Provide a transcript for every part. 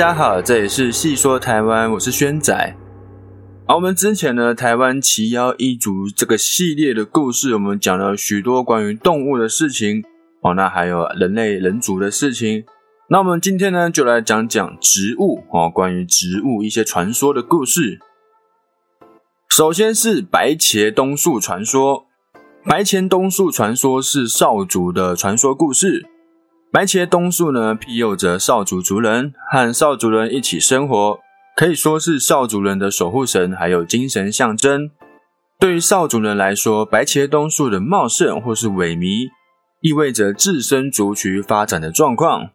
家好，这里是细说台湾，我是轩仔。好，我们之前呢，台湾奇妖异族这个系列的故事，我们讲了许多关于动物的事情，哦，那还有人类人族的事情。那我们今天呢，就来讲讲植物哦，关于植物一些传说的故事。首先是白茄冬树传说，白茄冬树传说是少族的传说故事。白茄冬树呢，庇佑着少族族人，和少族人一起生活。可以说是少族人的守护神，还有精神象征。对于少族人来说，白茄冬树的茂盛或是萎靡，意味着自身族群发展的状况。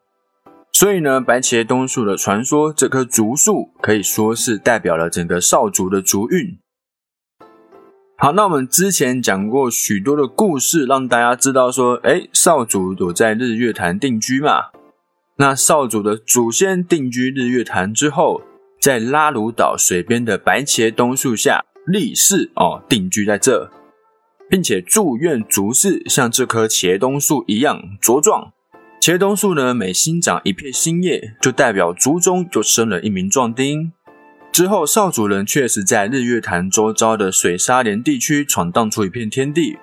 所以呢，白茄冬树的传说，这棵竹树可以说是代表了整个少族的族运。好，那我们之前讲过许多的故事，让大家知道说，哎，少主有在日月潭定居嘛？那少主的祖先定居日月潭之后。在拉鲁岛水边的白茄冬树下立誓哦，定居在这，并且祝愿族氏像这棵茄冬树一样茁壮。茄冬树呢，每新长一片新叶，就代表族中就生了一名壮丁。之后，少主人确实在日月潭周遭的水沙连地区闯荡出一片天地。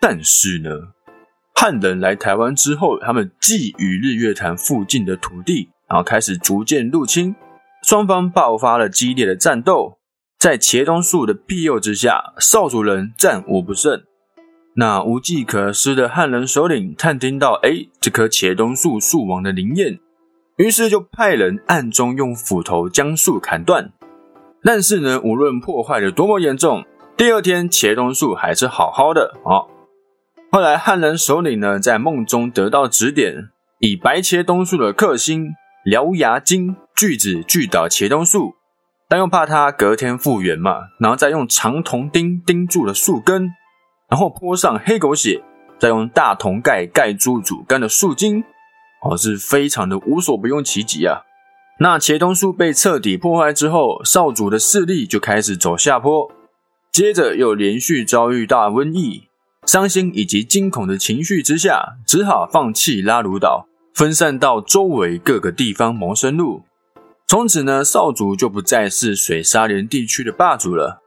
但是呢，汉人来台湾之后，他们觊觎日月潭附近的土地，然后开始逐渐入侵。双方爆发了激烈的战斗，在茄冬树的庇佑之下，少主人战无不胜。那无计可施的汉人首领探听到，哎，这棵茄冬树树王的灵验，于是就派人暗中用斧头将树砍断。但是呢，无论破坏的多么严重，第二天茄冬树还是好好的啊。后来汉人首领呢，在梦中得到指点，以白茄冬树的克星獠牙金。锯子锯倒茄冬树，但又怕它隔天复原嘛，然后再用长铜钉钉住了树根，然后泼上黑狗血，再用大铜盖盖住主干的树茎，哦，是非常的无所不用其极啊。那茄冬树被彻底破坏之后，少主的势力就开始走下坡，接着又连续遭遇大瘟疫，伤心以及惊恐的情绪之下，只好放弃拉鲁岛，分散到周围各个地方谋生路。从此呢，少族就不再是水沙连地区的霸主了。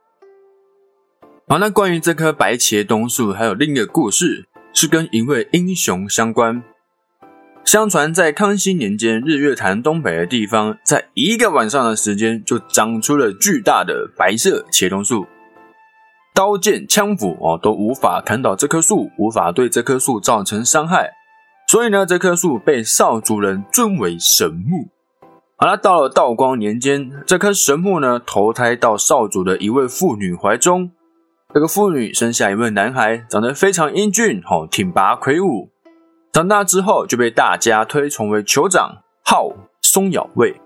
好，那关于这棵白茄冬树，还有另一个故事，是跟一位英雄相关。相传在康熙年间，日月潭东北的地方，在一个晚上的时间，就长出了巨大的白色茄冬树，刀剑枪斧哦都无法砍倒这棵树，无法对这棵树造成伤害。所以呢，这棵树被少族人尊为神木。好了，到了道光年间，这棵神木呢投胎到少主的一位妇女怀中。这个妇女生下一位男孩，长得非常英俊，吼挺拔魁梧。长大之后就被大家推崇为酋长，号松咬卫。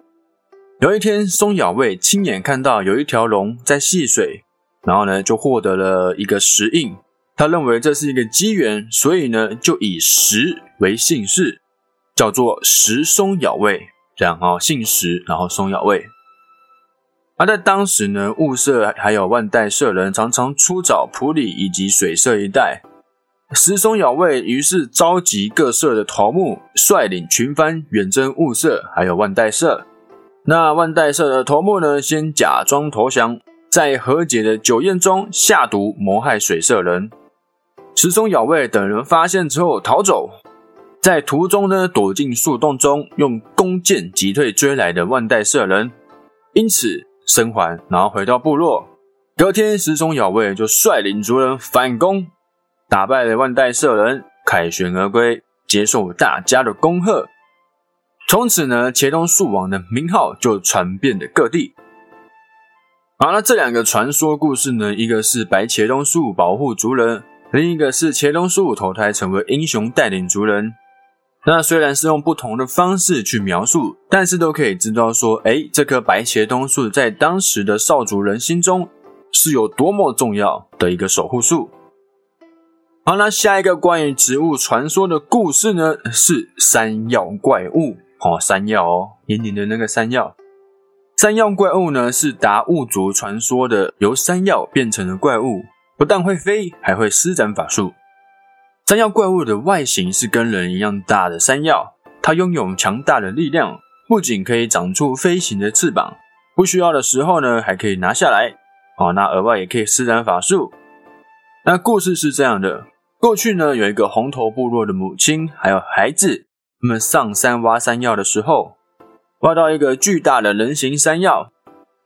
有一天，松咬卫亲眼看到有一条龙在戏水，然后呢就获得了一个石印。他认为这是一个机缘，所以呢就以石为姓氏，叫做石松咬卫。这样哦，姓石，然后松咬卫。而在当时呢，雾社还有万代社人常常出找埔里以及水社一带。石松咬卫于是召集各社的头目，率领群番远征雾社还有万代社。那万代社的头目呢，先假装投降，在和解的酒宴中下毒谋害水社人。石松咬卫等人发现之后逃走。在途中呢，躲进树洞中，用弓箭击退追来的万代社人，因此生还，然后回到部落。隔天，石松咬卫就率领族人反攻，打败了万代社人，凯旋而归，接受大家的恭贺。从此呢，茄冬树王的名号就传遍了各地。好了，这两个传说故事呢，一个是白茄冬树保护族人，另一个是茄冬树投胎成为英雄，带领族人。那虽然是用不同的方式去描述，但是都可以知道说，哎，这棵白茄冬树在当时的少族人心中是有多么重要的一个守护树。好，那下一个关于植物传说的故事呢，是山药怪物。哦，山药哦，年年的那个山药。山药怪物呢，是达悟族传说的由山药变成的怪物，不但会飞，还会施展法术。山药怪物的外形是跟人一样大的山药，它拥有强大的力量，不仅可以长出飞行的翅膀，不需要的时候呢，还可以拿下来。哦，那额外也可以施展法术。那故事是这样的：过去呢，有一个红头部落的母亲还有孩子，他们上山挖山药的时候，挖到一个巨大的人形山药，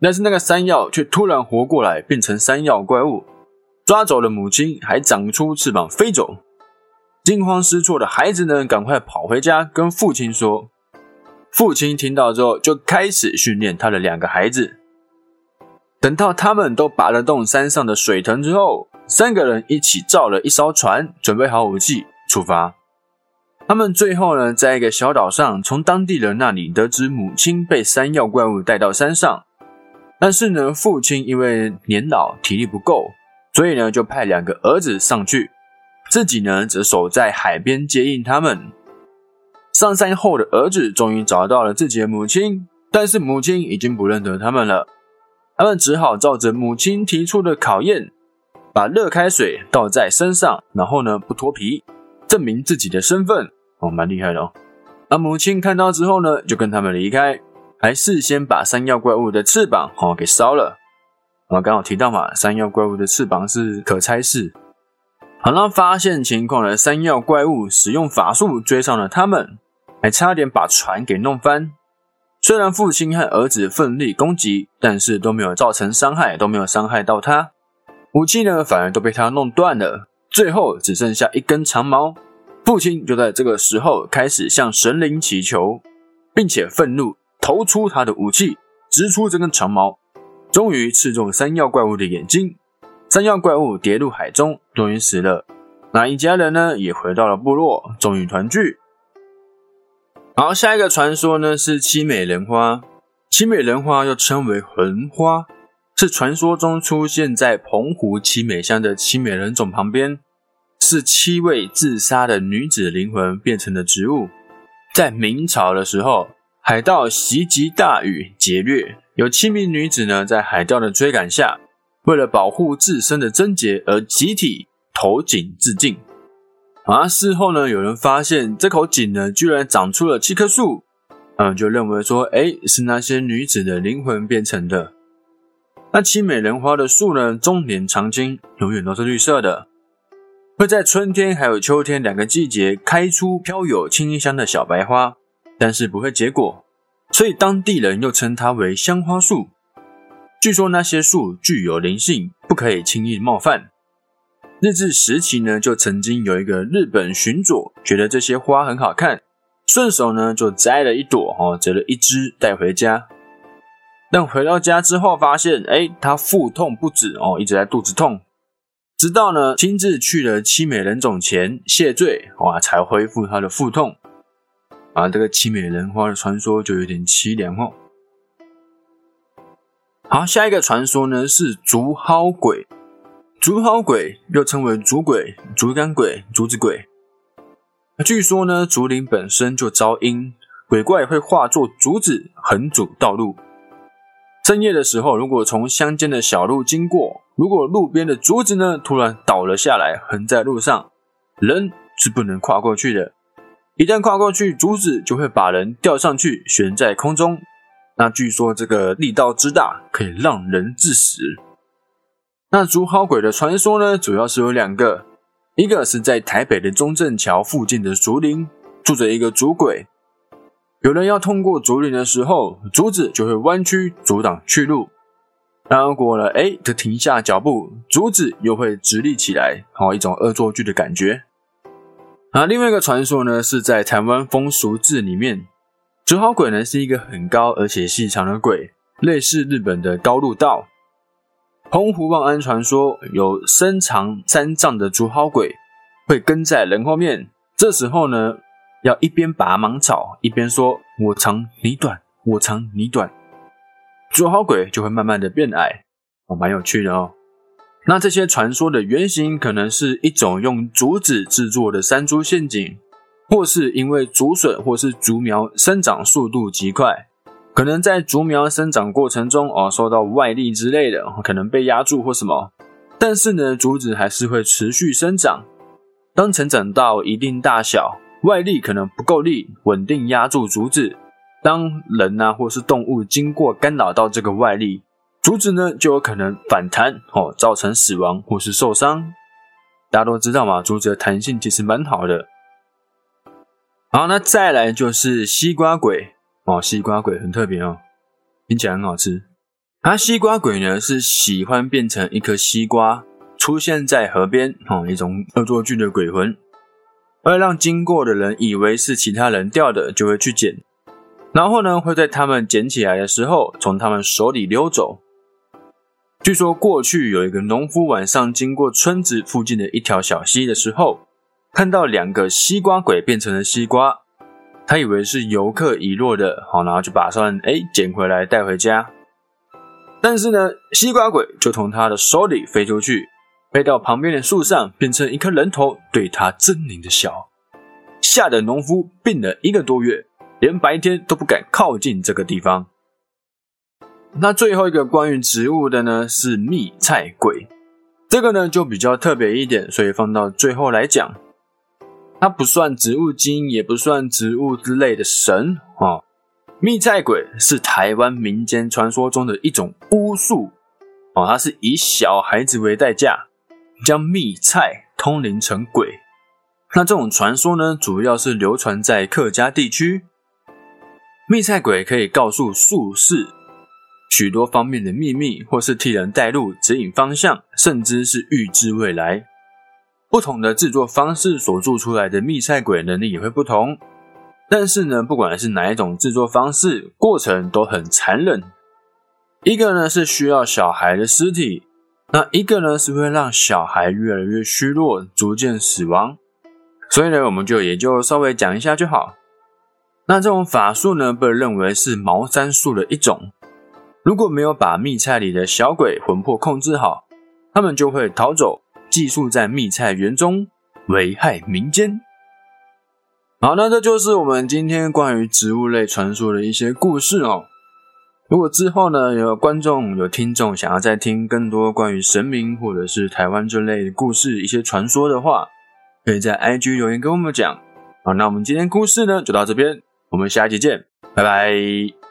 但是那个山药却突然活过来，变成山药怪物，抓走了母亲，还长出翅膀飞走。惊慌失措的孩子呢，赶快跑回家跟父亲说。父亲听到之后，就开始训练他的两个孩子。等到他们都拔得动山上的水藤之后，三个人一起造了一艘船，准备好武器出发。他们最后呢，在一个小岛上，从当地人那里得知母亲被山药怪物带到山上。但是呢，父亲因为年老体力不够，所以呢，就派两个儿子上去，自己呢则守在海边接应他们。上山后的儿子终于找到了自己的母亲，但是母亲已经不认得他们了。他们只好照着母亲提出的考验，把热开水倒在身上，然后呢不脱皮，证明自己的身份。哦，蛮厉害的哦。那母亲看到之后呢，就跟他们离开，还事先把山药怪物的翅膀哦给烧了。我刚好提到嘛，山药怪物的翅膀是可拆式。好，那发现情况的山药怪物使用法术追上了他们，还差点把船给弄翻。虽然父亲和儿子奋力攻击，但是都没有造成伤害，都没有伤害到他。武器呢，反而都被他弄断了，最后只剩下一根长矛。父亲就在这个时候开始向神灵祈求，并且愤怒投出他的武器，直出这根长矛，终于刺中山药怪物的眼睛。山药怪物跌入海中，终于死了。那一家人呢，也回到了部落，终于团聚。好，下一个传说呢是七美人花。七美人花又称为魂花，是传说中出现在澎湖七美乡的七美人种旁边，是七位自杀的女子灵魂变成的植物。在明朝的时候，海盗袭击大禹劫掠，有七名女子呢在海盗的追赶下，为了保护自身的贞洁而集体投井自尽。而事后呢，有人发现这口井呢，居然长出了七棵树，嗯，就认为说，哎，是那些女子的灵魂变成的。那七美人花的树呢，终年常青，永远都是绿色的，会在春天还有秋天两个季节开出飘有清香的小白花，但是不会结果，所以当地人又称它为香花树。据说那些树具有灵性，不可以轻易冒犯。日治时期呢，就曾经有一个日本巡佐觉得这些花很好看，顺手呢就摘了一朵，哦，折了一枝带回家。但回到家之后发现，哎，他腹痛不止，哦，一直在肚子痛。直到呢亲自去了七美人冢前谢罪，哇，才恢复他的腹痛。啊，这个七美人花的传说就有点凄凉哦。好，下一个传说呢是竹蒿鬼。竹蒿鬼又称为竹鬼、竹竿鬼、竹子鬼。据说呢，竹林本身就招阴，鬼怪会化作竹子横阻道路。深夜的时候，如果从乡间的小路经过，如果路边的竹子呢突然倒了下来，横在路上，人是不能跨过去的。一旦跨过去，竹子就会把人吊上去，悬在空中。那据说这个力道之大，可以让人致死。那竹蒿鬼的传说呢，主要是有两个，一个是在台北的中正桥附近的竹林住着一个竹鬼，有人要通过竹林的时候，竹子就会弯曲阻挡去路，如果了，哎，就停下脚步，竹子又会直立起来，好一种恶作剧的感觉。啊，另外一个传说呢，是在台湾风俗志里面，竹蒿鬼呢是一个很高而且细长的鬼，类似日本的高路道。澎湖望安传说有身长三丈的竹蒿鬼会跟在人后面，这时候呢，要一边拔芒草，一边说“我长你短，我长你短”，竹蒿鬼就会慢慢的变矮，哦，蛮有趣的哦。那这些传说的原型可能是一种用竹子制作的山猪陷阱，或是因为竹笋或是竹苗生长速度极快。可能在竹苗生长过程中哦，受到外力之类的，可能被压住或什么，但是呢，竹子还是会持续生长。当成长到一定大小，外力可能不够力稳定压住竹子，当人呐或是动物经过干扰到这个外力，竹子呢就有可能反弹哦，造成死亡或是受伤。大家都知道嘛，竹子的弹性其实蛮好的。好，那再来就是西瓜鬼哦，西瓜鬼很特别哦，听起来很好吃。它西瓜鬼呢是喜欢变成一颗西瓜出现在河边哦，一种恶作剧的鬼魂，而让经过的人以为是其他人掉的，就会去捡，然后呢会在他们捡起来的时候从他们手里溜走。据说过去有一个农夫晚上经过村子附近的一条小溪的时候，看到两个西瓜鬼变成了西瓜，他以为是游客遗落的，好，然后就把算哎捡回来带回家。但是呢，西瓜鬼就从他的手里飞出去，飞到旁边的树上，变成一颗人头，对他狰狞的笑，吓得农夫病了一个多月，连白天都不敢靠近这个地方。那最后一个关于植物的呢，是蜜菜鬼，这个呢就比较特别一点，所以放到最后来讲。它不算植物精，也不算植物之类的神啊。蜜菜鬼是台湾民间传说中的一种巫术哦，它是以小孩子为代价，将蜜菜通灵成鬼。那这种传说呢，主要是流传在客家地区。蜜菜鬼可以告诉术士。许多方面的秘密，或是替人带路、指引方向，甚至是预知未来。不同的制作方式所做出来的蜜菜鬼能力也会不同。但是呢，不管是哪一种制作方式，过程都很残忍。一个呢是需要小孩的尸体，那一个呢是会让小孩越来越虚弱，逐渐死亡。所以呢，我们就也就稍微讲一下就好。那这种法术呢，被认为是茅山术的一种。如果没有把蜜菜里的小鬼魂魄控制好，他们就会逃走，寄宿在蜜菜园中，危害民间。好，那这就是我们今天关于植物类传说的一些故事哦。如果之后呢有观众、有听众想要再听更多关于神明或者是台湾这类的故事、一些传说的话，可以在 IG 留言跟我们讲。好，那我们今天故事呢就到这边，我们下一集见，拜拜。